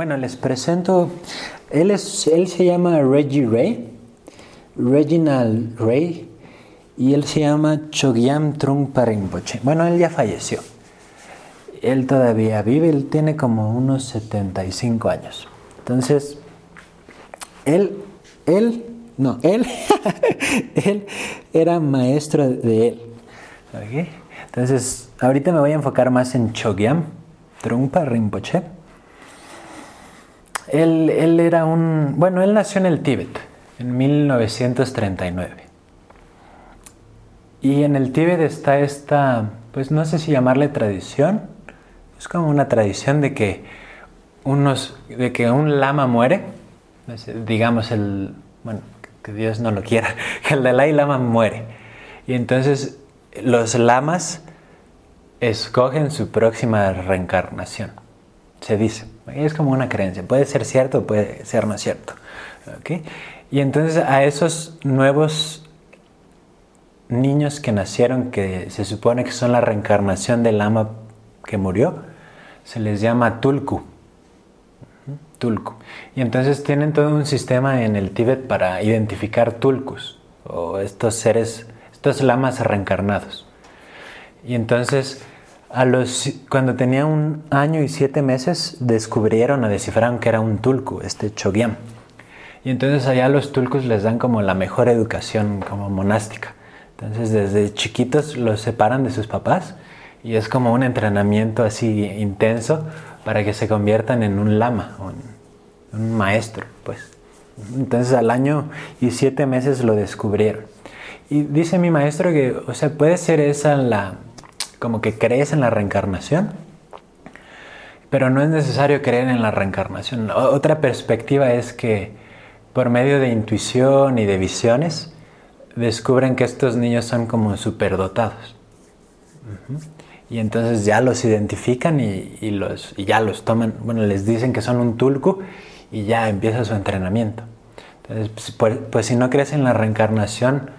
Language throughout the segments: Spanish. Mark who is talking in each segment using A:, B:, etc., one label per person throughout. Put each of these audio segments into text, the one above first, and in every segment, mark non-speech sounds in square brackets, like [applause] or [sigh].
A: Bueno, les presento, él, es, él se llama Reggie Ray, Reginald Ray, y él se llama Chogyam Trungpa Rinpoche. Bueno, él ya falleció. Él todavía vive, él tiene como unos 75 años. Entonces, él, él, no, él, [laughs] él era maestro de él. Entonces, ahorita me voy a enfocar más en Chogyam Trungpa Rinpoche. Él, era un, bueno, él nació en el Tíbet en 1939. Y en el Tíbet está esta, pues no sé si llamarle tradición, es como una tradición de que unos, de que un lama muere, digamos el, bueno, que Dios no lo quiera, [laughs] que el Dalai Lama muere. Y entonces los lamas escogen su próxima reencarnación, se dice. Es como una creencia, puede ser cierto, puede ser no cierto. Y entonces a esos nuevos niños que nacieron, que se supone que son la reencarnación del lama que murió, se les llama tulku. Tulku. Y entonces tienen todo un sistema en el Tíbet para identificar tulkus, o estos seres, estos lamas reencarnados. Y entonces, cuando tenía un año y siete meses, descubrieron o descifraron que era un tulku, este chogyam. Y entonces allá los tulkus les dan como la mejor educación como monástica. Entonces desde chiquitos los separan de sus papás y es como un entrenamiento así intenso para que se conviertan en un lama, un, un maestro, pues. Entonces al año y siete meses lo descubrieron. Y dice mi maestro que, o sea, puede ser esa la, como que crees en la reencarnación, pero no es necesario creer en la reencarnación. Otra perspectiva es que por medio de intuición y de visiones, descubren que estos niños son como superdotados. Y entonces ya los identifican y, los, y ya los toman, bueno, les dicen que son un tulku y ya empieza su entrenamiento. Entonces, pues, pues, si no crees en la reencarnación,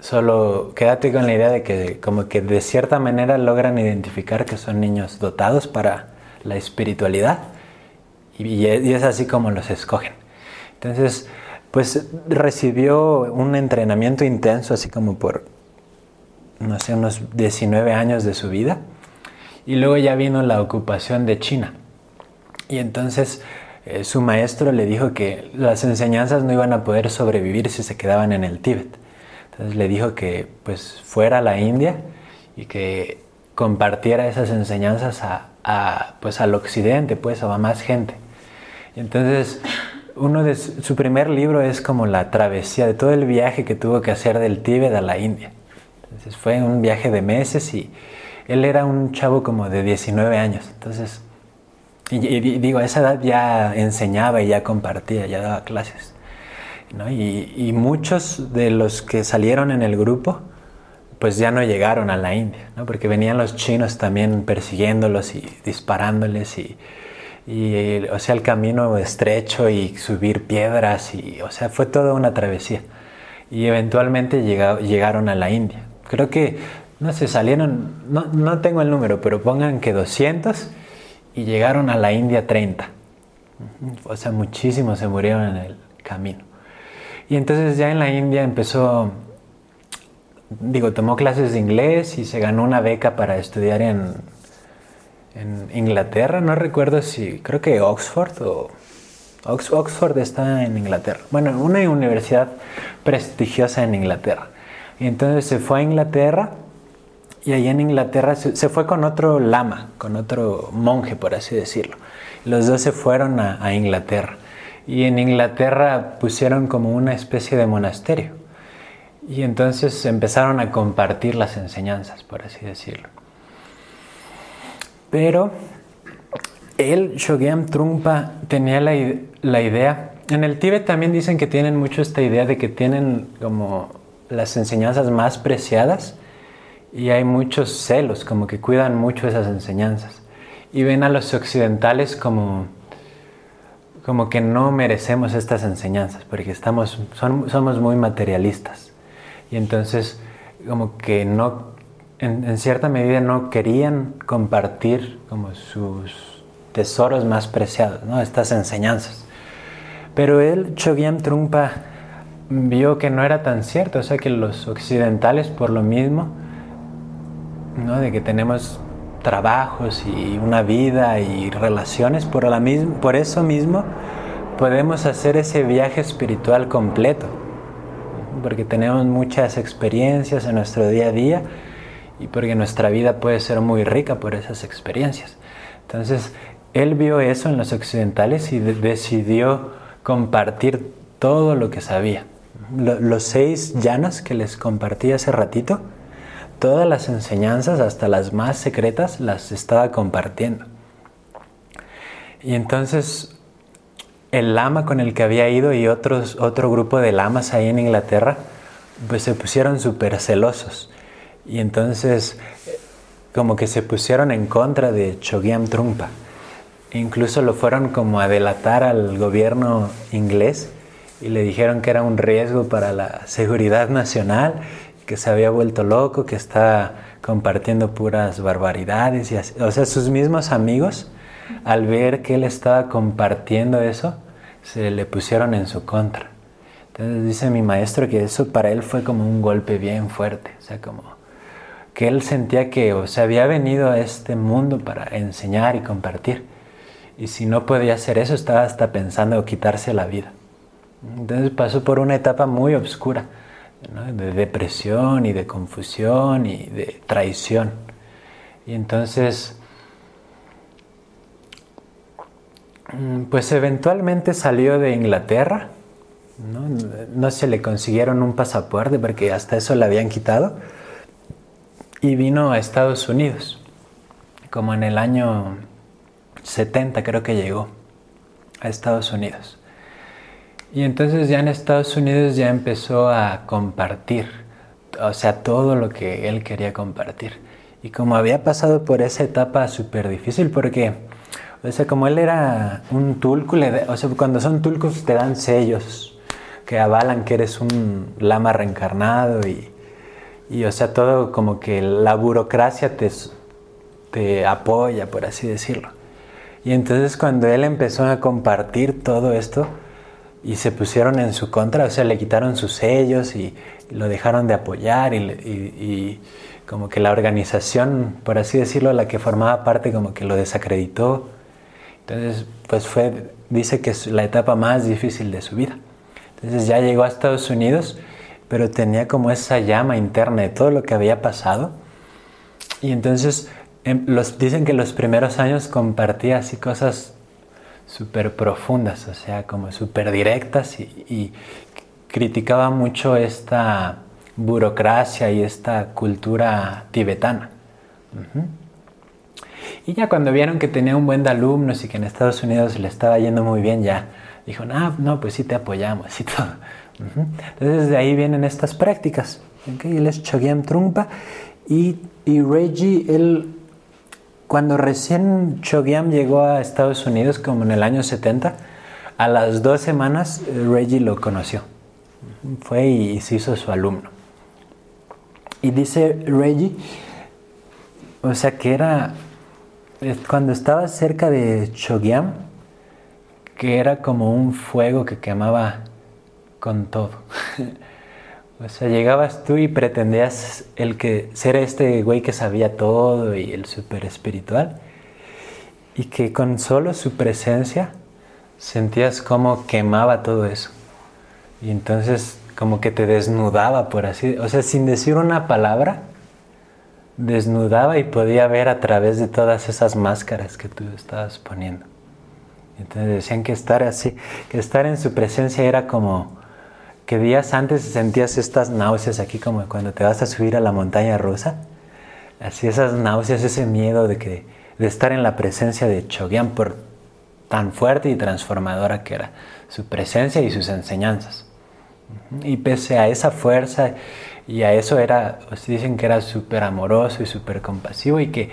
A: solo quédate con la idea de que como que de cierta manera logran identificar que son niños dotados para la espiritualidad y es así como los escogen. Entonces, pues recibió un entrenamiento intenso, así como por, no sé, unos 19 años de su vida. Y luego ya vino la ocupación de China. Y entonces eh, su maestro le dijo que las enseñanzas no iban a poder sobrevivir si se quedaban en el Tíbet. Entonces le dijo que pues fuera a la India y que compartiera esas enseñanzas a, pues al occidente, pues a más gente. Entonces uno de su, primer libro es como la travesía de todo el viaje que tuvo que hacer del Tíbet a la India. Entonces fue un viaje de meses y él era un chavo como de 19 años. Entonces, digo, a esa edad ya enseñaba y ya compartía, ya daba clases. Y, y, muchos de los que salieron en el grupo, pues ya no llegaron a la India, ¿no? porque venían los chinos también persiguiéndolos y disparándoles y, y o sea el camino estrecho y subir piedras y o sea fue toda una travesía. Y eventualmente llegaron a la India. Creo que no sé salieron no, no, tengo el número pero pongan que 200 y llegaron a la India 30 o sea muchísimos se murieron en el camino y entonces ya en la India empezó digo tomó clases de inglés y se ganó una beca para estudiar en Inglaterra, no recuerdo si, creo que Oxford o Oxford está en Inglaterra. Bueno, una universidad prestigiosa en Inglaterra. Y entonces se fue a Inglaterra y ahí en Inglaterra se, fue con otro lama, con otro monje, por así decirlo. Los dos se fueron a Inglaterra. Y en Inglaterra pusieron como una especie de monasterio. Y entonces empezaron a compartir las enseñanzas, por así decirlo. Pero él, Shogyam Trungpa, tenía la, idea. En el Tíbet también dicen que tienen mucho esta idea de que tienen como las enseñanzas más preciadas y hay muchos celos, como que cuidan mucho esas enseñanzas. Y ven a los occidentales como, como que no merecemos estas enseñanzas, porque estamos, somos muy materialistas. Y entonces como que no en, cierta medida no querían compartir como sus tesoros más preciados, ¿no? estas enseñanzas. Pero él, Chogyam Trungpa, vio que no era tan cierto, o sea que los occidentales por lo mismo, ¿no? de que tenemos trabajos y una vida y relaciones, por, la por eso mismo podemos hacer ese viaje espiritual completo, porque tenemos muchas experiencias en nuestro día a día y porque nuestra vida puede ser muy rica por esas experiencias. Entonces, él vio eso en los occidentales y decidió compartir todo lo que sabía. los seis llanas que les compartí hace ratito, todas las enseñanzas, hasta las más secretas, las estaba compartiendo. Y entonces el lama con el que había ido y otros, otro grupo de lamas ahí en Inglaterra, pues se pusieron súper celosos. Y entonces como que se pusieron en contra de Chogyam Trungpa. Incluso lo fueron como a delatar al gobierno inglés y le dijeron que era un riesgo para la seguridad nacional, que se había vuelto loco, que estaba compartiendo puras barbaridades. Y O sea, sus mismos amigos, al ver que él estaba compartiendo eso, se le pusieron en su contra. Entonces dice mi maestro que eso para él fue como un golpe bien fuerte, o sea, como que él sentía que o sea, había venido a este mundo para enseñar y compartir. Y si no podía hacer eso, estaba hasta pensando quitarse la vida. Entonces pasó por una etapa muy oscura, de depresión y de confusión y de traición. Y entonces, mm, pues eventualmente salió de Inglaterra, ¿no? no se le consiguieron un pasaporte porque hasta eso le habían quitado y vino a Estados Unidos, como en el año 70 creo que llegó a Estados Unidos. Y entonces ya en Estados Unidos ya empezó a compartir, o sea, todo lo que él quería compartir. Y como había pasado por esa etapa súper difícil, porque, o sea, como él era un tulco, o sea, cuando son tulcos te dan sellos que avalan que eres un lama reencarnado y, y o sea, todo como que la burocracia te, te apoya, por así decirlo. Y entonces cuando él empezó a compartir todo esto y se pusieron en su contra, o sea, le quitaron sus sellos y, lo dejaron de apoyar y, y, como que la organización, por así decirlo, la que formaba parte como que lo desacreditó. Entonces, pues fue, dice que es la etapa más difícil de su vida. Entonces ya llegó a Estados Unidos pero tenía como esa llama interna de todo lo que había pasado. Y entonces em, los, dicen que los primeros años compartía así cosas súper profundas, o sea, como súper directas y, criticaba mucho esta burocracia y esta cultura tibetana. Y ya cuando vieron que tenía un buen de alumnos y que en Estados Unidos le estaba yendo muy bien, ya dijo, ah, no, pues sí te apoyamos y [laughs] todo. Entonces de ahí vienen estas prácticas. Él es Chogyam Trungpa y, y Reggie, él, cuando recién Chogyam llegó a Estados Unidos, como en el año 70, a las dos semanas eh, Reggie lo conoció. Fue y se hizo su alumno. Y dice Reggie, o sea que era, cuando estaba cerca de Chogyam, que era como un fuego que quemaba con todo. [laughs] o sea, llegabas tú y pretendías el que ser este güey que sabía todo y el súper espiritual y que con solo su presencia sentías como quemaba todo eso. Y entonces como que te desnudaba, por así, o sea, sin decir una palabra, desnudaba y podía ver a través de todas esas máscaras que tú estabas poniendo. Entonces decían que estar así, que estar en su presencia era como que días antes sentías estas náuseas aquí como cuando te vas a subir a la montaña rusa. Así esas náuseas, ese miedo de, que, de estar en la presencia de Chogyam por tan fuerte y transformadora que era su presencia y sus enseñanzas. Y pese a esa fuerza y a eso era, os dicen que era súper amoroso y súper compasivo y que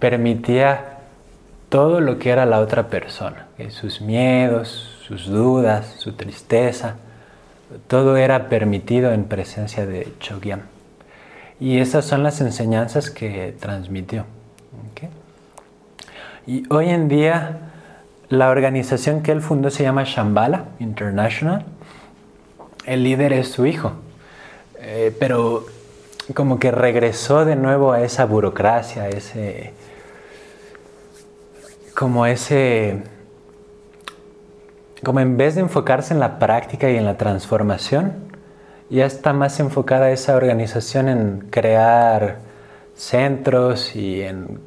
A: permitía todo lo que era la otra persona, sus miedos, sus dudas, su tristeza, todo era permitido en presencia de Chogyam. Y esas son las enseñanzas que transmitió. Y hoy en día la organización que él fundó se llama Shambhala International. El líder es su hijo, eh, pero como que regresó de nuevo a esa burocracia, ese, como ese, como en vez de enfocarse en la práctica y en la transformación, ya está más enfocada esa organización en crear centros y en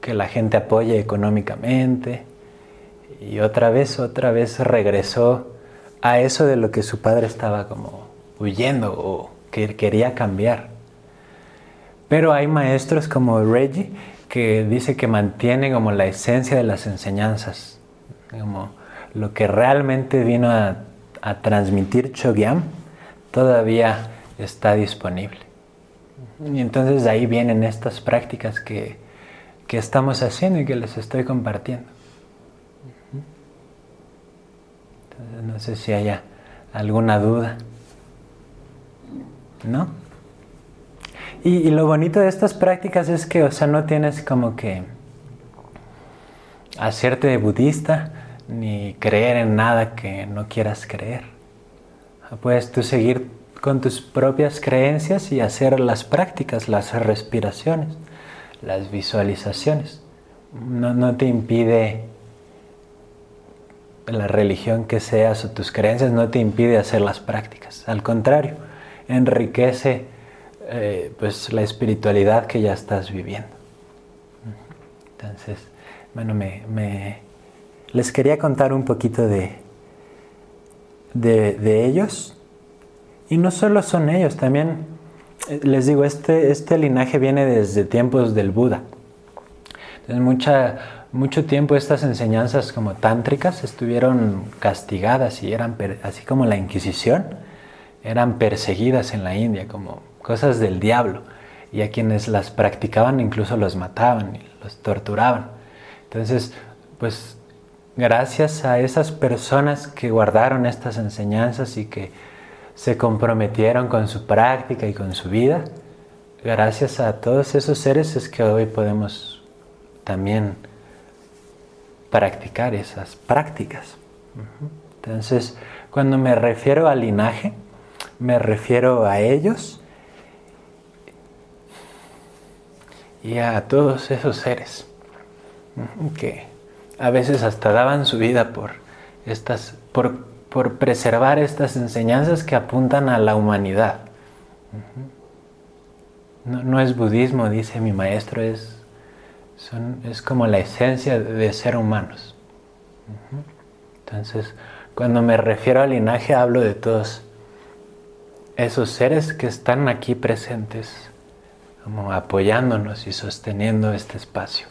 A: que la gente apoye económicamente. Y otra vez, otra vez regresó a eso de lo que su padre estaba como huyendo o que quería cambiar. Pero hay maestros como Reggie que dice que mantiene como la esencia de las enseñanzas, como lo que realmente vino a, transmitir Chogyam todavía está disponible. Y entonces de ahí vienen estas prácticas que, que estamos haciendo y que les estoy compartiendo. Entonces no sé si haya alguna duda. ¿No? Y, lo bonito de estas prácticas es que, o sea, no tienes como que hacerte budista ni creer en nada que no quieras creer. Puedes tú seguir con tus propias creencias y hacer las prácticas, las respiraciones, las visualizaciones. No, te impide la religión que seas o tus creencias, no te impide hacer las prácticas. Al contrario, enriquece eh, pues la espiritualidad que ya estás viviendo. Entonces, bueno, me, les quería contar un poquito de, de, ellos. Y no solo son ellos, también eh, les digo, este, este linaje viene desde tiempos del Buda. Entonces, mucha, mucho tiempo estas enseñanzas como tántricas estuvieron castigadas y eran, así como la Inquisición, eran perseguidas en la India como cosas del diablo. Y a quienes las practicaban incluso los mataban y los torturaban. Entonces, pues gracias a esas personas que guardaron estas enseñanzas y que se comprometieron con su práctica y con su vida, gracias a todos esos seres es que hoy podemos también practicar esas prácticas. Entonces, cuando me refiero al linaje, me refiero a ellos y a todos esos seres que a veces hasta daban su vida por estas por, por preservar estas enseñanzas que apuntan a la humanidad. No, es budismo, dice mi maestro, es, es como la esencia de ser humanos. Entonces, cuando me refiero al linaje, hablo de todos esos seres que están aquí presentes como apoyándonos y sosteniendo este espacio.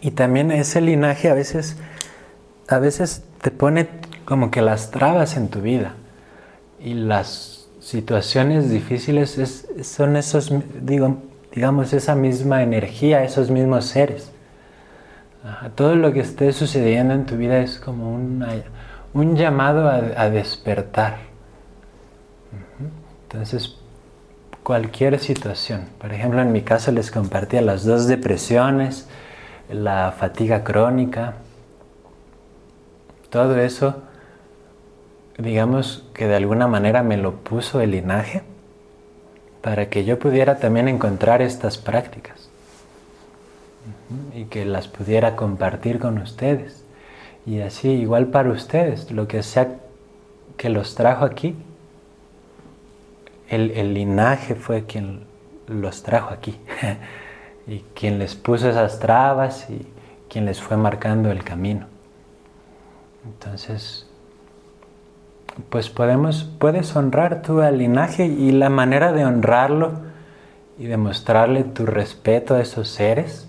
A: Y también ese linaje a veces, a veces te pone como que las trabas en tu vida. Y las situaciones difíciles son esos, digo, digamos, esa misma energía, esos mismos seres. todo lo que esté sucediendo en tu vida es como una, un llamado a, despertar. Entonces, cualquier situación, por ejemplo, en mi caso les compartía las dos depresiones, la fatiga crónica, todo eso, digamos que de alguna manera me lo puso el linaje para que yo pudiera también encontrar estas prácticas y que las pudiera compartir con ustedes. Y así, igual para ustedes, lo que sea que los trajo aquí, el, linaje fue quien los trajo aquí [laughs] y quien les puso esas trabas y quien les fue marcando el camino. Entonces, pues podemos, puedes honrar al linaje y la manera de honrarlo y demostrarle tu respeto a esos seres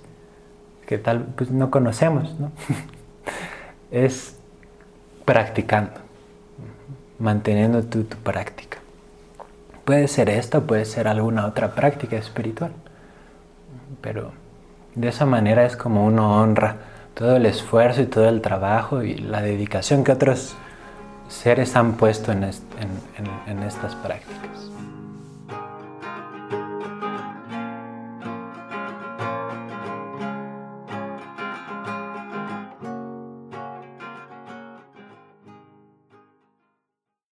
A: que tal pues no conocemos, ¿no? [laughs] es practicando, manteniendo tu, tu práctica. Puede ser esto, puede ser alguna otra práctica espiritual, pero de esa manera es como uno honra todo el esfuerzo y todo el trabajo y la dedicación que otros seres han puesto en, en estas prácticas.